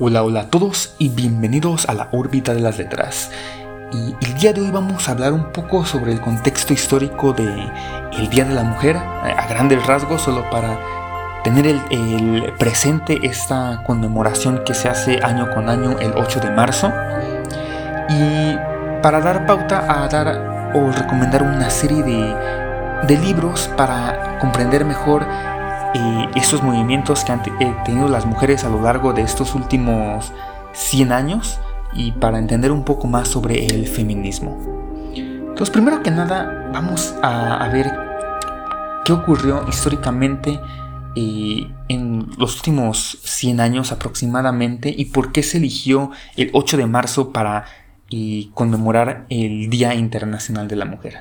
Hola, hola a todos y bienvenidos a la órbita de las letras. Y el día de hoy vamos a hablar un poco sobre el contexto histórico de el Día de la Mujer, a grandes rasgos, solo para tener el, presente esta conmemoración que se hace año con año el 8 de marzo. Y para dar pauta a dar o recomendar una serie de, de libros para comprender mejor eh, estos movimientos que han eh, tenido las mujeres a lo largo de estos últimos 100 años y para entender un poco más sobre el feminismo. Entonces, primero que nada, vamos a, ver qué ocurrió históricamente eh, en los últimos 100 años aproximadamente y por qué se eligió el 8 de marzo para conmemorar el Día Internacional de la Mujer.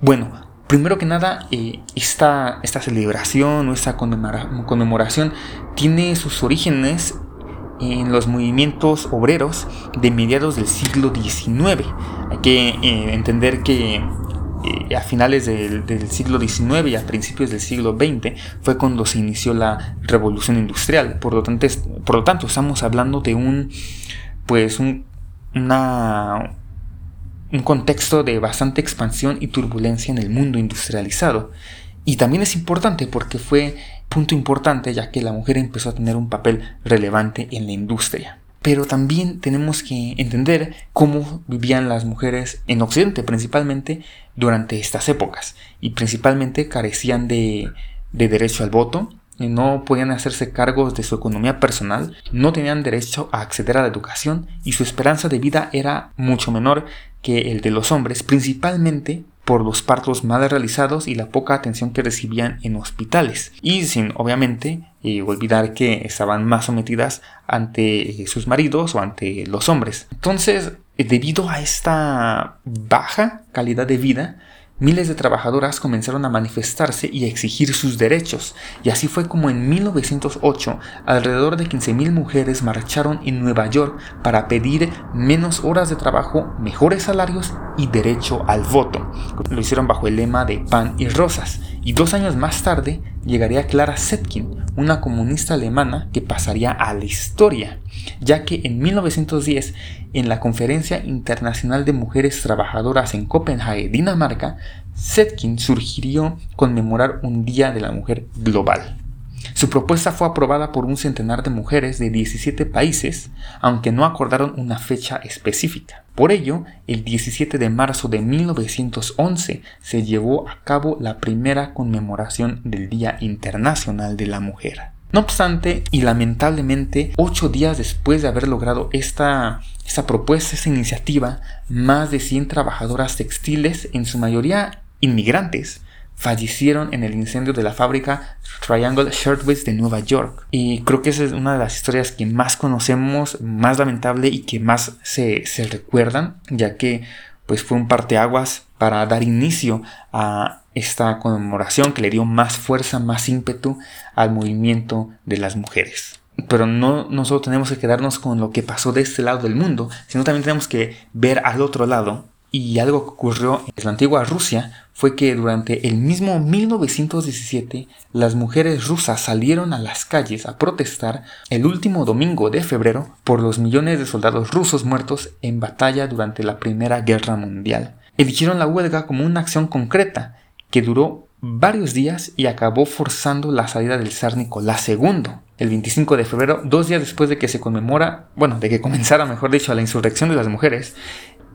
Bueno, Primero que nada, eh, esta, celebración o esta conmemoración tiene sus orígenes en los movimientos obreros de mediados del siglo XIX. Hay que eh, entender que eh, a finales del, siglo XIX y a principios del siglo XX fue cuando se inició la revolución industrial. Por lo tanto, por lo tanto estamos hablando de un, pues una, un contexto de bastante expansión y turbulencia en el mundo industrializado. Y también es importante porque fue punto importante ya que la mujer empezó a tener un papel relevante en la industria. Pero también tenemos que entender cómo vivían las mujeres en Occidente principalmente durante estas épocas y principalmente carecían de, de derecho al voto, no podían hacerse cargos de su economía personal, no tenían derecho a acceder a la educación y su esperanza de vida era mucho menor que el de los hombres, principalmente por los partos mal realizados y la poca atención que recibían en hospitales, y sin obviamente eh, olvidar que estaban más sometidas ante eh, sus maridos o ante los hombres. Entonces, eh, debido a esta baja calidad de vida, miles de trabajadoras comenzaron a manifestarse y a exigir sus derechos, y así fue como en 1908 alrededor de 15.000 mujeres marcharon en Nueva York para pedir menos horas de trabajo, mejores salarios y derecho al voto. Lo hicieron bajo el lema de pan y rosas, y dos años más tarde llegaría Clara Zetkin, una comunista alemana que pasaría a la historia, ya que en 1910, en la Conferencia Internacional de Mujeres Trabajadoras en Copenhague, Dinamarca, Zetkin sugirió conmemorar un Día de la Mujer global. Su propuesta fue aprobada por un centenar de mujeres de 17 países, aunque no acordaron una fecha específica. Por ello, el 17 de marzo de 1911 se llevó a cabo la primera conmemoración del Día Internacional de la Mujer. No obstante, y lamentablemente, ocho días después de haber logrado esta, esta propuesta, esta iniciativa, más de 100 trabajadoras textiles, en su mayoría inmigrantes, fallecieron en el incendio de la fábrica Triangle Shirtwaist de Nueva York. Y creo que esa es una de las historias que más conocemos, más lamentable y que más se, recuerdan, ya que pues fue un parteaguas para dar inicio a esta conmemoración que le dio más fuerza, más ímpetu al movimiento de las mujeres. Pero no, no solo tenemos que quedarnos con lo que pasó de este lado del mundo, sino también tenemos que ver al otro lado y algo que ocurrió en la antigua Rusia fue que durante el mismo 1917 las mujeres rusas salieron a las calles a protestar el último domingo de febrero por los millones de soldados rusos muertos en batalla durante la Primera Guerra Mundial. Eligieron la huelga como una acción concreta que duró varios días y acabó forzando la salida del zar Nicolás II. El 25 de febrero, dos días después de que se conmemora, bueno, de que comenzara, mejor dicho, la insurrección de las mujeres,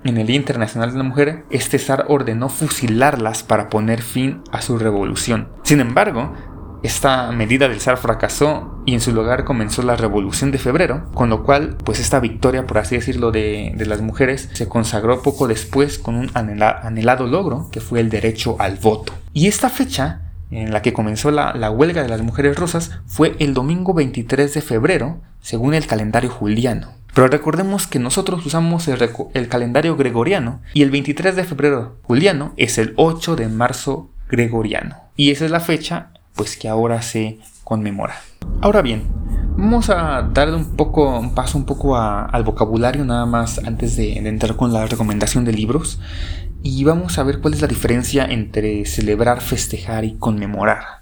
en el Día Internacional de la Mujer, este zar ordenó fusilarlas para poner fin a su revolución. Sin embargo, esta medida del zar fracasó y en su lugar comenzó la revolución de febrero, con lo cual pues esta victoria, por así decirlo, de, las mujeres se consagró poco después con un anhelado logro que fue el derecho al voto. Y esta fecha en la que comenzó la, la, huelga de las mujeres rusas fue el domingo 23 de febrero, según el calendario juliano. Pero recordemos que nosotros usamos el, calendario gregoriano y el 23 de febrero juliano es el 8 de marzo gregoriano. Y esa es la fecha pues que ahora se conmemora. Ahora bien, vamos a darle un poco, un paso un poco al vocabulario nada más antes de, de entrar con la recomendación de libros y vamos a ver cuál es la diferencia entre celebrar, festejar y conmemorar.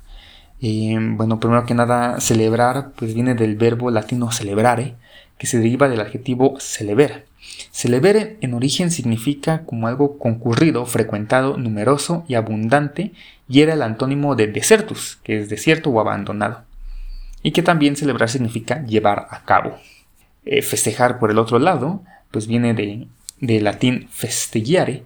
Bueno, primero que nada, celebrar pues viene del verbo latino celebrare, que se deriva del adjetivo celeber. Celeber en origen significa como algo concurrido, frecuentado, numeroso y abundante, y era el antónimo de desertus, que es desierto o abandonado. Y que también celebrar significa llevar a cabo. Eh, festejar por el otro lado, pues viene de, de latín festegiare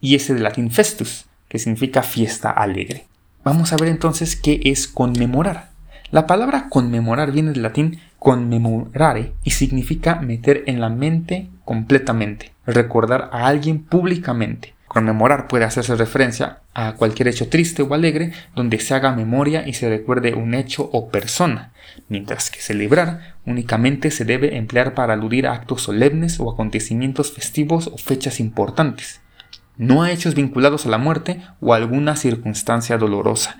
y ese de latín festus, que significa fiesta alegre. Vamos a ver entonces qué es conmemorar. La palabra conmemorar viene del latín conmemorare y significa meter en la mente completamente, recordar a alguien públicamente. Conmemorar puede hacerse referencia a cualquier hecho triste o alegre donde se haga memoria y se recuerde un hecho o persona, mientras que celebrar únicamente se debe emplear para aludir a actos solemnes o acontecimientos festivos o fechas importantes, no a hechos vinculados a la muerte o a alguna circunstancia dolorosa.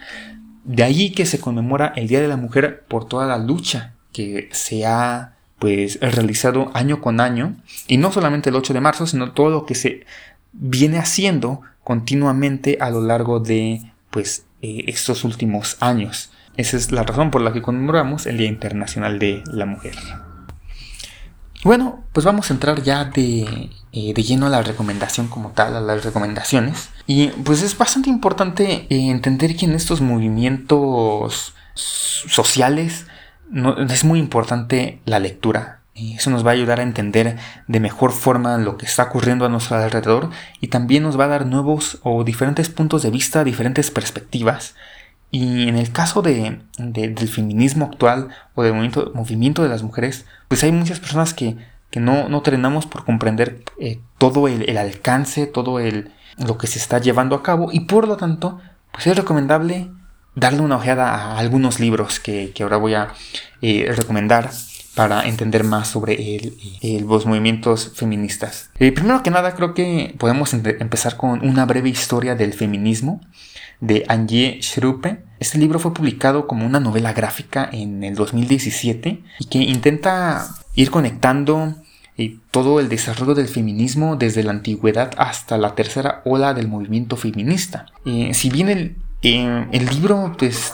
De allí que se conmemora el Día de la Mujer por toda la lucha que se ha pues realizado año con año y no solamente el 8 de marzo sino todo lo que se viene haciendo continuamente a lo largo de pues eh, estos últimos años esa es la razón por la que conmemoramos el Día Internacional de la Mujer bueno pues vamos a entrar ya de, eh, de lleno a la recomendación como tal a las recomendaciones y pues es bastante importante eh, entender que en estos movimientos sociales es muy importante la lectura. Y eso nos va a ayudar a entender de mejor forma lo que está ocurriendo a nuestro alrededor y también nos va a dar nuevos o diferentes puntos de vista, diferentes perspectivas. Y en el caso de, del feminismo actual o del movimiento, movimiento, de las mujeres, pues hay muchas personas que, no, no terminamos por comprender eh, todo el, el, alcance, todo el, lo que se está llevando a cabo y por lo tanto, pues es recomendable darle una ojeada a algunos libros que, ahora voy a eh, recomendar para entender más sobre los movimientos feministas. Eh, primero que nada, creo que podemos empezar con una breve historia del feminismo de Angie Schruppe. Este libro fue publicado como una novela gráfica en el 2017 y que intenta ir conectando eh, todo el desarrollo del feminismo desde la antigüedad hasta la tercera ola del movimiento feminista. si bien el, el libro pues,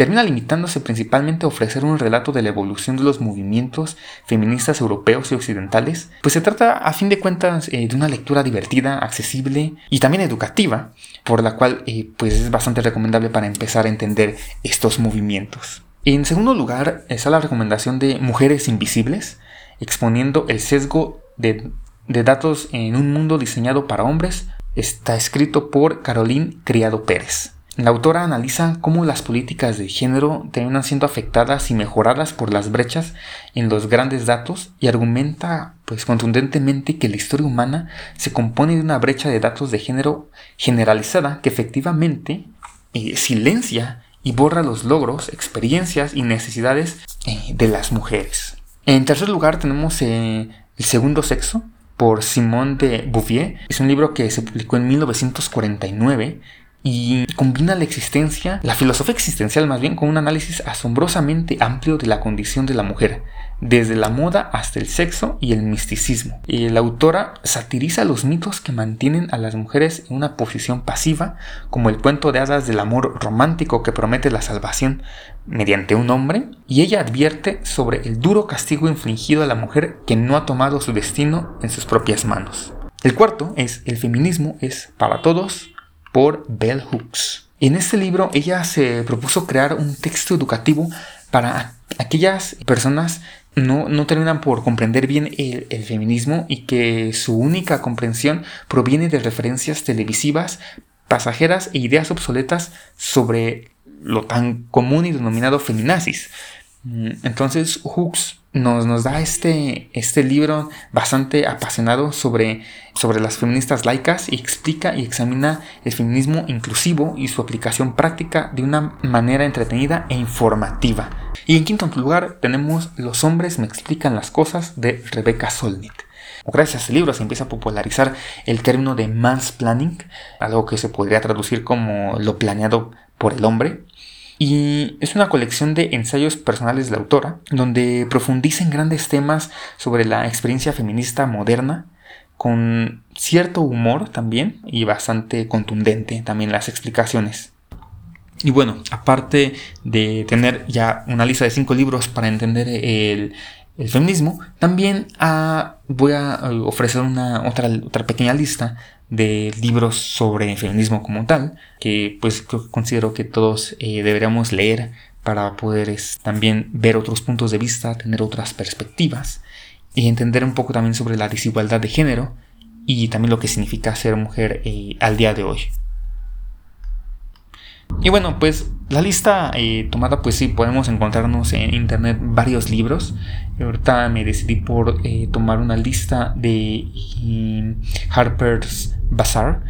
termina limitándose principalmente a ofrecer un relato de la evolución de los movimientos feministas europeos y occidentales, pues se trata a fin de cuentas eh, de una lectura divertida, accesible y también educativa, por la cual eh, pues es bastante recomendable para empezar a entender estos movimientos. En segundo lugar está la recomendación de Mujeres Invisibles, exponiendo el sesgo de, datos en un mundo diseñado para hombres, está escrito por Caroline Criado Pérez. La autora analiza cómo las políticas de género terminan siendo afectadas y mejoradas por las brechas en los grandes datos y argumenta pues contundentemente que la historia humana se compone de una brecha de datos de género generalizada que efectivamente eh, silencia y borra los logros, experiencias y necesidades eh, de las mujeres. En tercer lugar tenemos eh, El segundo sexo por Simone de Beauvoir. Es un libro que se publicó en 1949 y combina la existencia, la filosofía existencial más bien, con un análisis asombrosamente amplio de la condición de la mujer, desde la moda hasta el sexo y el misticismo. Y la autora satiriza los mitos que mantienen a las mujeres en una posición pasiva, como el cuento de hadas del amor romántico que promete la salvación mediante un hombre, y ella advierte sobre el duro castigo infligido a la mujer que no ha tomado su destino en sus propias manos. El cuarto es el feminismo es para todos, por Bell Hooks. En este libro ella se propuso crear un texto educativo para aquellas personas no, no terminan por comprender bien el, el, feminismo y que su única comprensión proviene de referencias televisivas, pasajeras e ideas obsoletas sobre lo tan común y denominado feminazis. Mm, entonces Hooks nos, nos da este, este libro bastante apasionado sobre, sobre las feministas laicas y explica y examina el feminismo inclusivo y su aplicación práctica de una manera entretenida e informativa. Y en quinto lugar tenemos Los hombres me explican las cosas de Rebecca Solnit. Gracias a este libro se empieza a popularizar el término de mansplaining, algo que se podría traducir como lo planeado por el hombre, y es una colección de ensayos personales de la autora, donde profundiza en grandes temas sobre la experiencia feminista moderna, con cierto humor también y bastante contundente también las explicaciones. Y bueno, aparte de tener ya una lista de cinco libros para entender el, feminismo, también ah, voy a eh, ofrecer una otra, otra pequeña lista de libros sobre feminismo como tal, que pues considero que todos eh, deberíamos leer para poder también ver otros puntos de vista, tener otras perspectivas y entender un poco también sobre la desigualdad de género y también lo que significa ser mujer eh, al día de hoy. Y bueno, pues la lista eh, tomada, pues sí, podemos encontrarnos en internet varios libros. Ahorita me decidí por eh, tomar una lista de Harper's Bazaar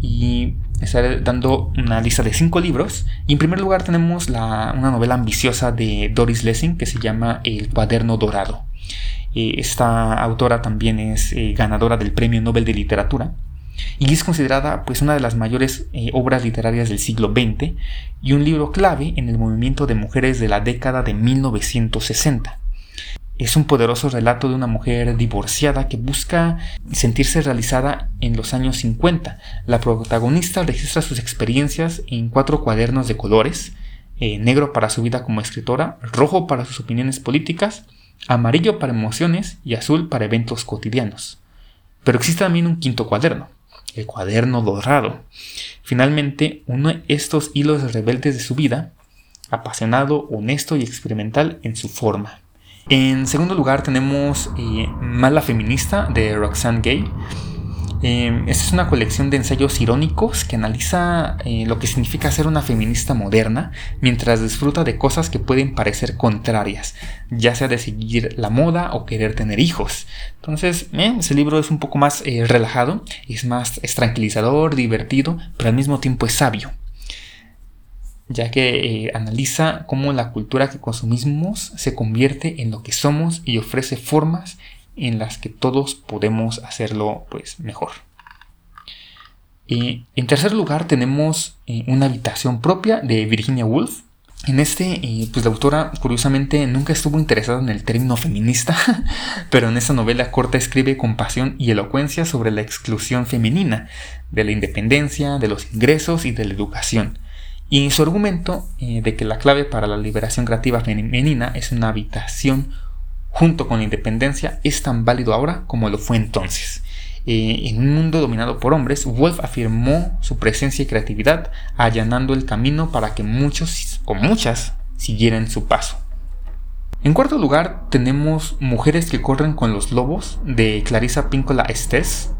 y estaré dando una lista de cinco libros. Y en primer lugar tenemos una novela ambiciosa de Doris Lessing que se llama El cuaderno dorado. Eh, esta autora también es ganadora del Premio Nobel de Literatura y es considerada pues una de las mayores eh, obras literarias del siglo XX y un libro clave en el movimiento de mujeres de la década de 1960. Es un poderoso relato de una mujer divorciada que busca sentirse realizada en los años 50. La protagonista registra sus experiencias en cuatro cuadernos de colores, negro para su vida como escritora, rojo para sus opiniones políticas, amarillo para emociones y azul para eventos cotidianos. Pero existe también un quinto cuaderno, el cuaderno dorado. Finalmente, uno de estos hilos rebeldes de su vida, apasionado, honesto y experimental en su forma. En segundo lugar tenemos eh, Mala Feminista de Roxane Gay. Eh, esta es una colección de ensayos irónicos que analiza eh, lo que significa ser una feminista moderna mientras disfruta de cosas que pueden parecer contrarias, ya sea de seguir la moda o querer tener hijos. Entonces, ese libro es un poco más relajado, es más tranquilizador, divertido, pero al mismo tiempo es sabio ya que eh, analiza cómo la cultura que consumimos se convierte en lo que somos y ofrece formas en las que todos podemos hacerlo pues mejor. Y en tercer lugar tenemos eh, una habitación propia de Virginia Woolf. En este, eh, pues la autora curiosamente nunca estuvo interesada en el término feminista, pero en esta novela corta escribe con pasión y elocuencia sobre la exclusión femenina, de la independencia, de los ingresos y de la educación y su argumento eh, de que la clave para la liberación creativa femenina es una habitación junto con la independencia es tan válido ahora como lo fue entonces. Eh, en un mundo dominado por hombres, Wolf afirmó su presencia y creatividad, allanando el camino para que muchos o muchas siguieran su paso. En cuarto lugar, tenemos Mujeres que corren con los lobos de Clarissa Píncola Estés,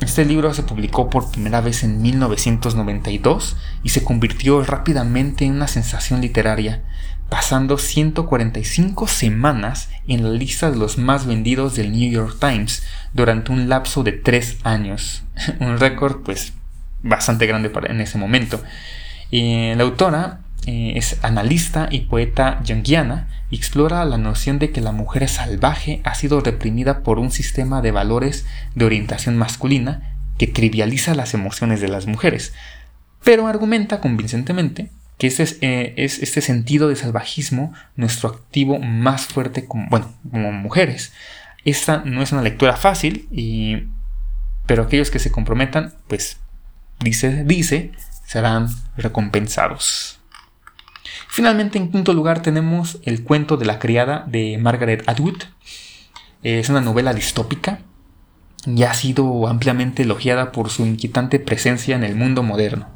este libro se publicó por primera vez en 1992 y se convirtió rápidamente en una sensación literaria, pasando 145 semanas en la lista de los más vendidos del New York Times durante un lapso de 3 años. un récord pues bastante grande para en ese momento. Eh, la autora eh, es analista y poeta junguiana y explora la noción de que la mujer salvaje ha sido reprimida por un sistema de valores de orientación masculina que trivializa las emociones de las mujeres, pero argumenta convincentemente que este es, este sentido de salvajismo nuestro activo más fuerte como, bueno, como mujeres. Esta no es una lectura fácil, pero aquellos que se comprometan, pues dice, dice, serán recompensados. Finalmente, en quinto lugar, tenemos El cuento de la criada de Margaret Atwood. Es una novela distópica y ha sido ampliamente elogiada por su inquietante presencia en el mundo moderno.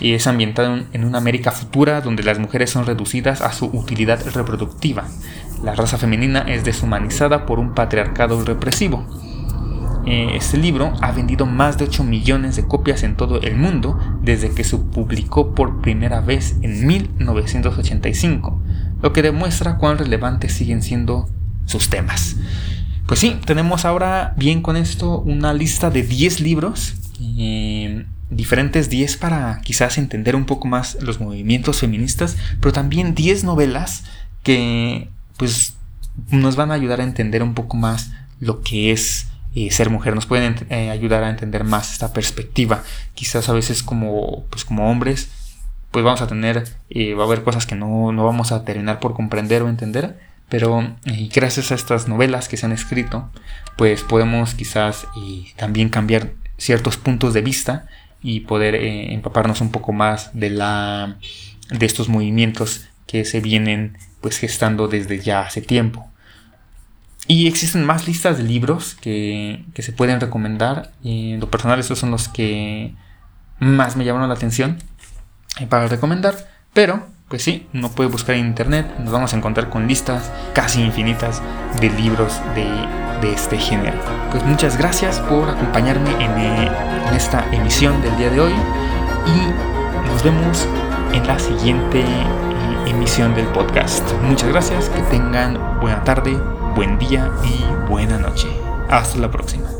Y es ambientada en una América futura donde las mujeres son reducidas a su utilidad reproductiva. La raza femenina es deshumanizada por un patriarcado represivo eh, este libro ha vendido más de 8 millones de copias en todo el mundo desde que se publicó por primera vez en 1985, lo que demuestra cuán relevantes siguen siendo sus temas. Pues sí, tenemos ahora bien con esto una lista de 10 libros, eh, diferentes 10 para quizás entender un poco más los movimientos feministas, pero también 10 novelas que pues nos van a ayudar a entender un poco más lo que es y ser mujer. Nos pueden eh, ayudar a entender más esta perspectiva. Quizás a veces como pues como hombres pues vamos a tener eh, va a haber cosas que no, no, vamos a terminar por comprender o entender pero eh, gracias a estas novelas que se han escrito pues podemos quizás también cambiar ciertos puntos de vista y poder empaparnos un poco más de la de estos movimientos que se vienen pues gestando desde ya hace tiempo. Y existen más listas de libros que, que se pueden recomendar. En lo personal estos son los que más me llamaron la atención para recomendar. Pero, pues sí, no puede buscar en internet. Nos vamos a encontrar con listas casi infinitas de libros de, de este género. Pues muchas gracias por acompañarme en, eh, esta emisión del día de hoy. Y nos vemos en la siguiente eh, emisión del podcast. Muchas gracias, que tengan buena tarde, buen día y buena noche. Hasta la próxima.